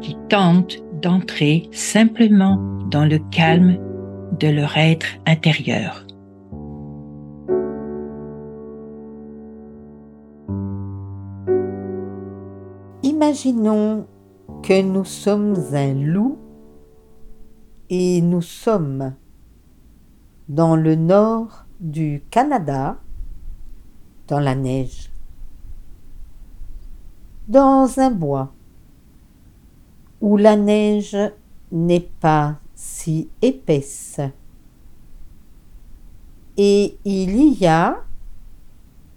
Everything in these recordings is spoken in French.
qui tentent d'entrer simplement dans le calme de leur être intérieur. Imaginons que nous sommes un loup et nous sommes dans le nord du Canada, dans la neige, dans un bois où la neige n'est pas si épaisse. Et il y a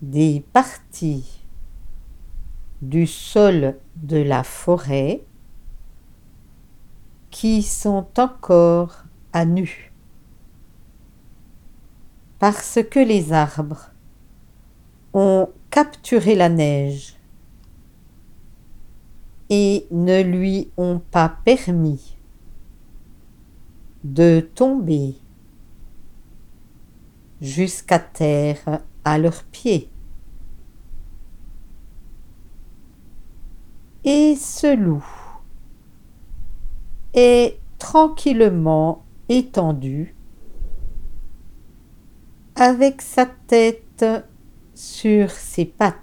des parties du sol de la forêt qui sont encore à nu. Parce que les arbres ont capturé la neige et ne lui ont pas permis de tomber jusqu'à terre à leurs pieds. Et ce loup est tranquillement étendu avec sa tête sur ses pattes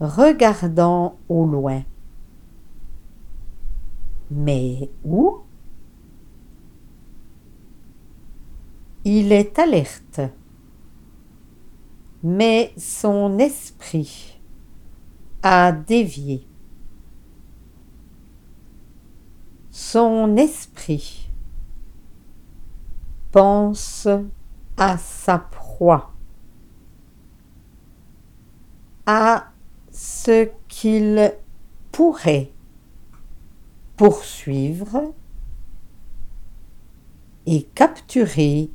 regardant au loin. Mais où? Il est alerte, mais son esprit a dévié. Son esprit pense à sa proie, ce qu'il pourrait poursuivre et capturer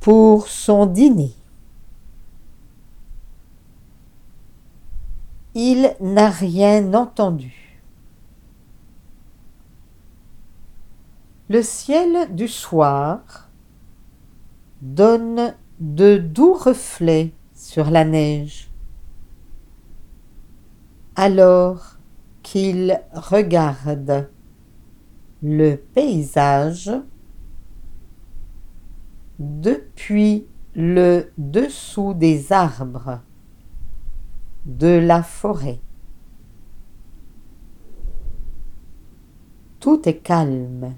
pour son dîner. Il n'a rien entendu. Le ciel du soir donne de doux reflets sur la neige alors qu'il regarde le paysage depuis le dessous des arbres de la forêt. Tout est calme.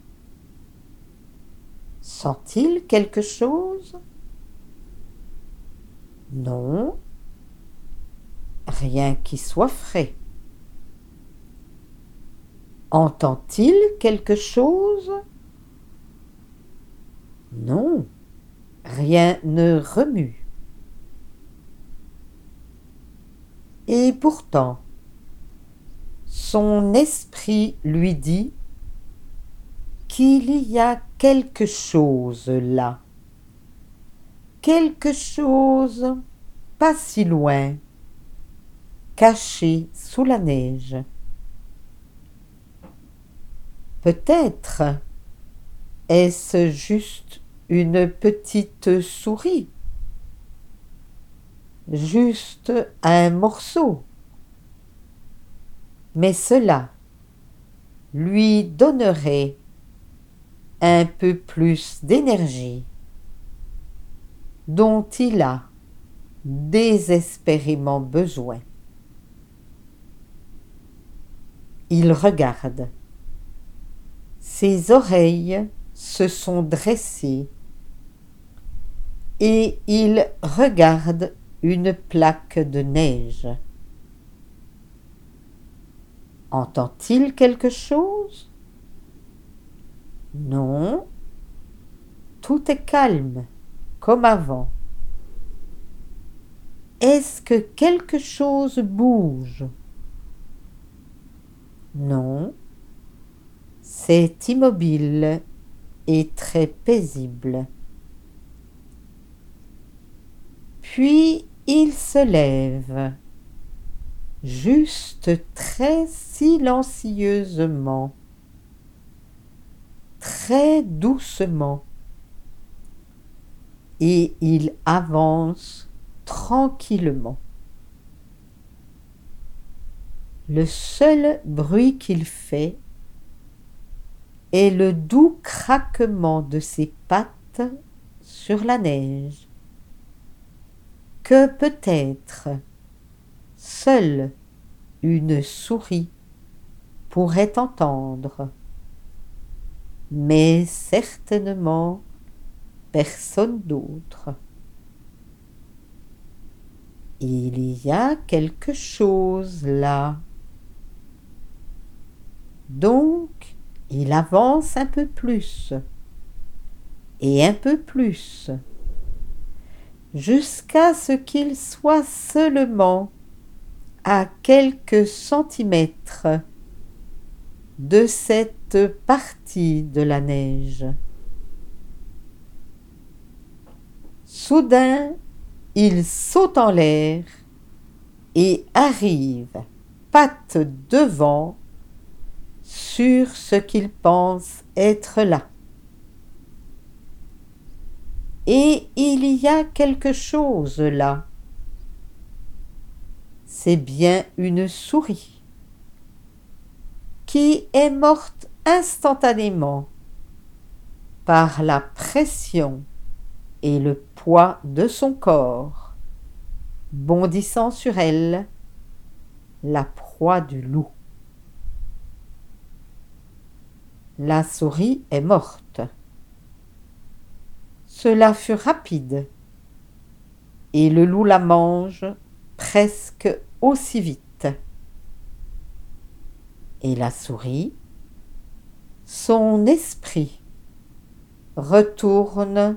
Sent-il quelque chose? Non, rien qui soit frais. Entend-il quelque chose? Non, rien ne remue. Et pourtant, son esprit lui dit qu'il y a quelque chose là, quelque chose pas si loin, caché sous la neige. Peut-être est-ce juste une petite souris, juste un morceau. Mais cela lui donnerait un peu plus d'énergie dont il a désespérément besoin. Il regarde. Ses oreilles se sont dressées et il regarde une plaque de neige. Entend-il quelque chose? Non. Tout est calme, comme avant. Est-ce que quelque chose bouge? Non, c'est immobile et très paisible. Puis il se lève, juste très silencieusement, très doucement, et il avance tranquillement. Le seul bruit qu'il fait est le doux craquement de ses pattes sur la neige, que peut-être seule une souris pourrait entendre, mais certainement personne d'autre. Il y a quelque chose là. Donc, il avance un peu plus et un peu plus jusqu'à ce qu'il soit seulement à quelques centimètres de cette partie de la neige. Soudain, il saute en l'air et arrive, patte devant, sur ce qu'il pense être là. Et il y a quelque chose là. C'est bien une souris qui est morte instantanément par la pression et le poids de son corps, bondissant sur elle, la proie du loup. La souris est morte. Cela fut rapide, et le loup la mange presque aussi vite. Et la souris, son esprit, retourne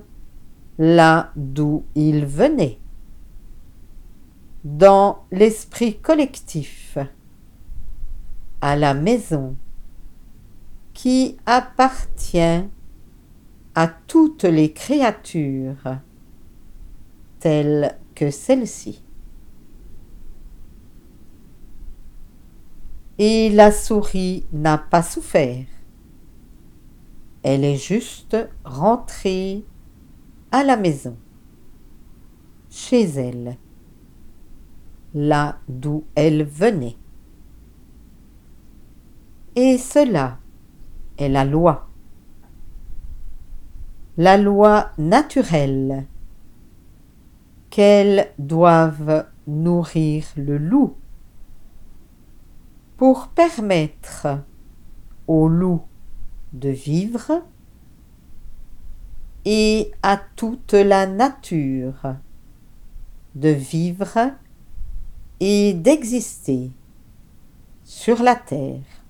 là d'où il venait, dans l'esprit collectif, à la maison qui appartient à toutes les créatures telles que celle-ci. Et la souris n'a pas souffert. Elle est juste rentrée à la maison, chez elle, là d'où elle venait. Et cela est la loi. La loi naturelle qu'elles doivent nourrir le loup pour permettre au loup de vivre et à toute la nature de vivre et d'exister sur la terre.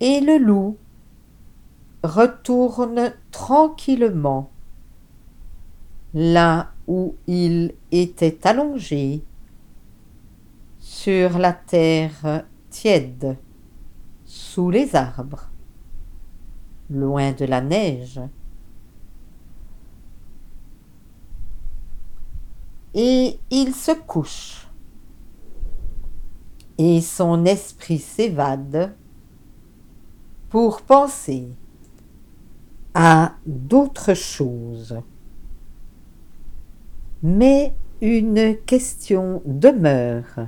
Et le loup retourne tranquillement là où il était allongé sur la terre tiède sous les arbres loin de la neige. Et il se couche, et son esprit s'évade pour penser à d'autres choses. Mais une question demeure.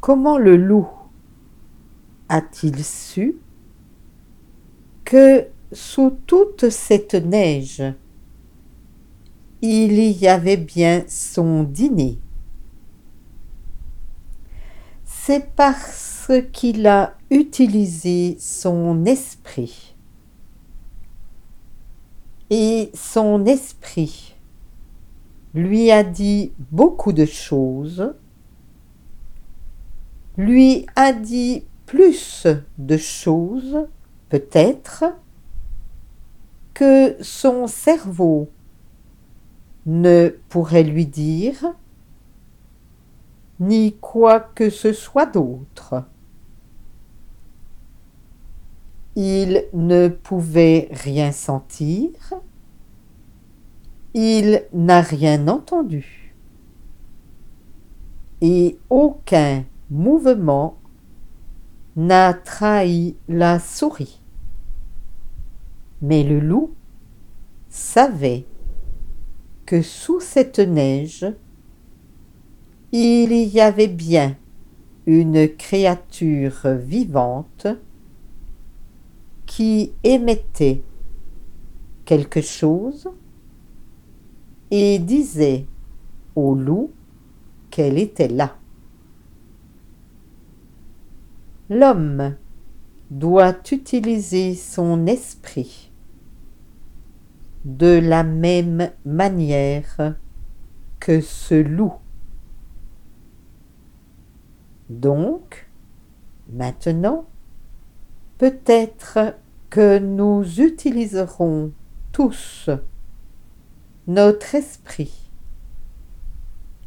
Comment le loup a-t-il su que sous toute cette neige, il y avait bien son dîner? C'est qu'il a utilisé son esprit. Et son esprit lui a dit beaucoup de choses, lui a dit plus de choses peut-être que son cerveau ne pourrait lui dire ni quoi que ce soit d'autre. Il ne pouvait rien sentir, il n'a rien entendu, et aucun mouvement n'a trahi la souris. Mais le loup savait que sous cette neige, il y avait bien une créature vivante qui émettait quelque chose et disait au loup qu'elle était là. L'homme doit utiliser son esprit de la même manière que ce loup. Donc, maintenant, peut-être que nous utiliserons tous notre esprit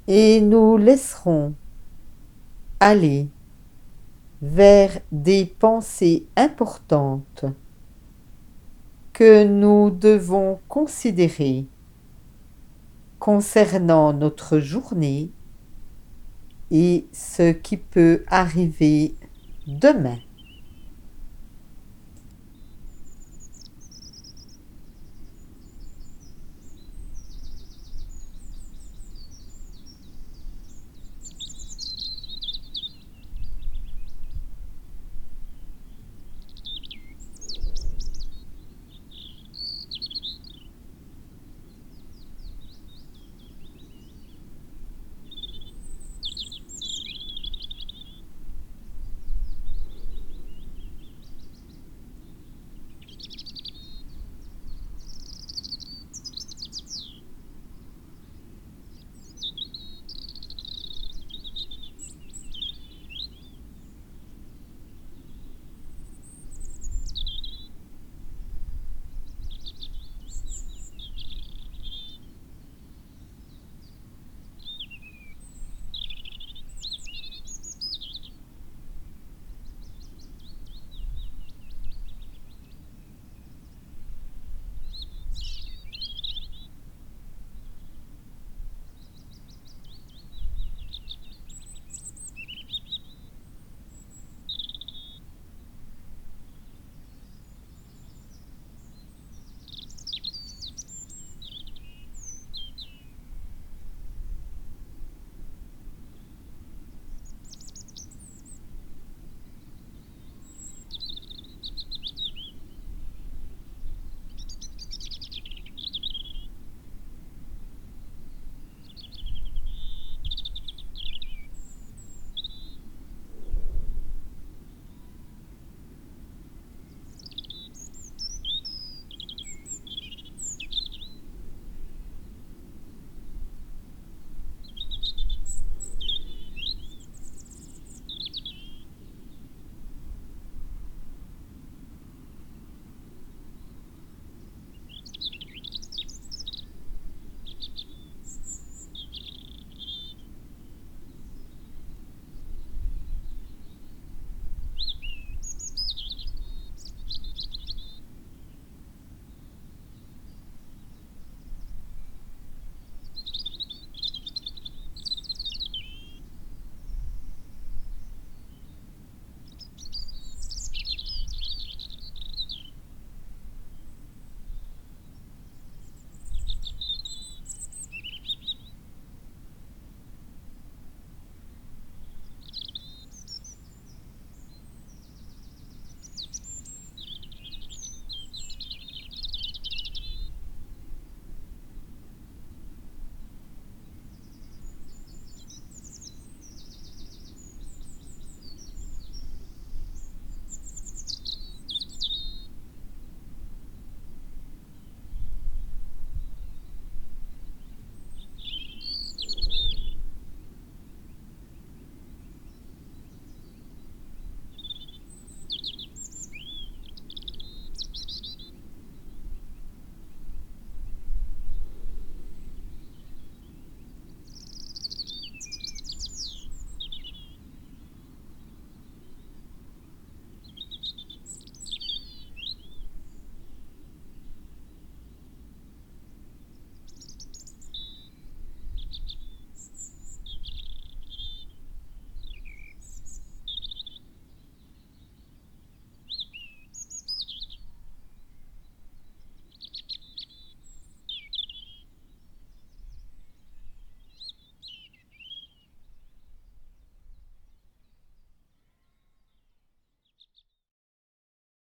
et nous laisserons aller vers des pensées importantes que nous devons considérer concernant notre journée et ce qui peut arriver demain.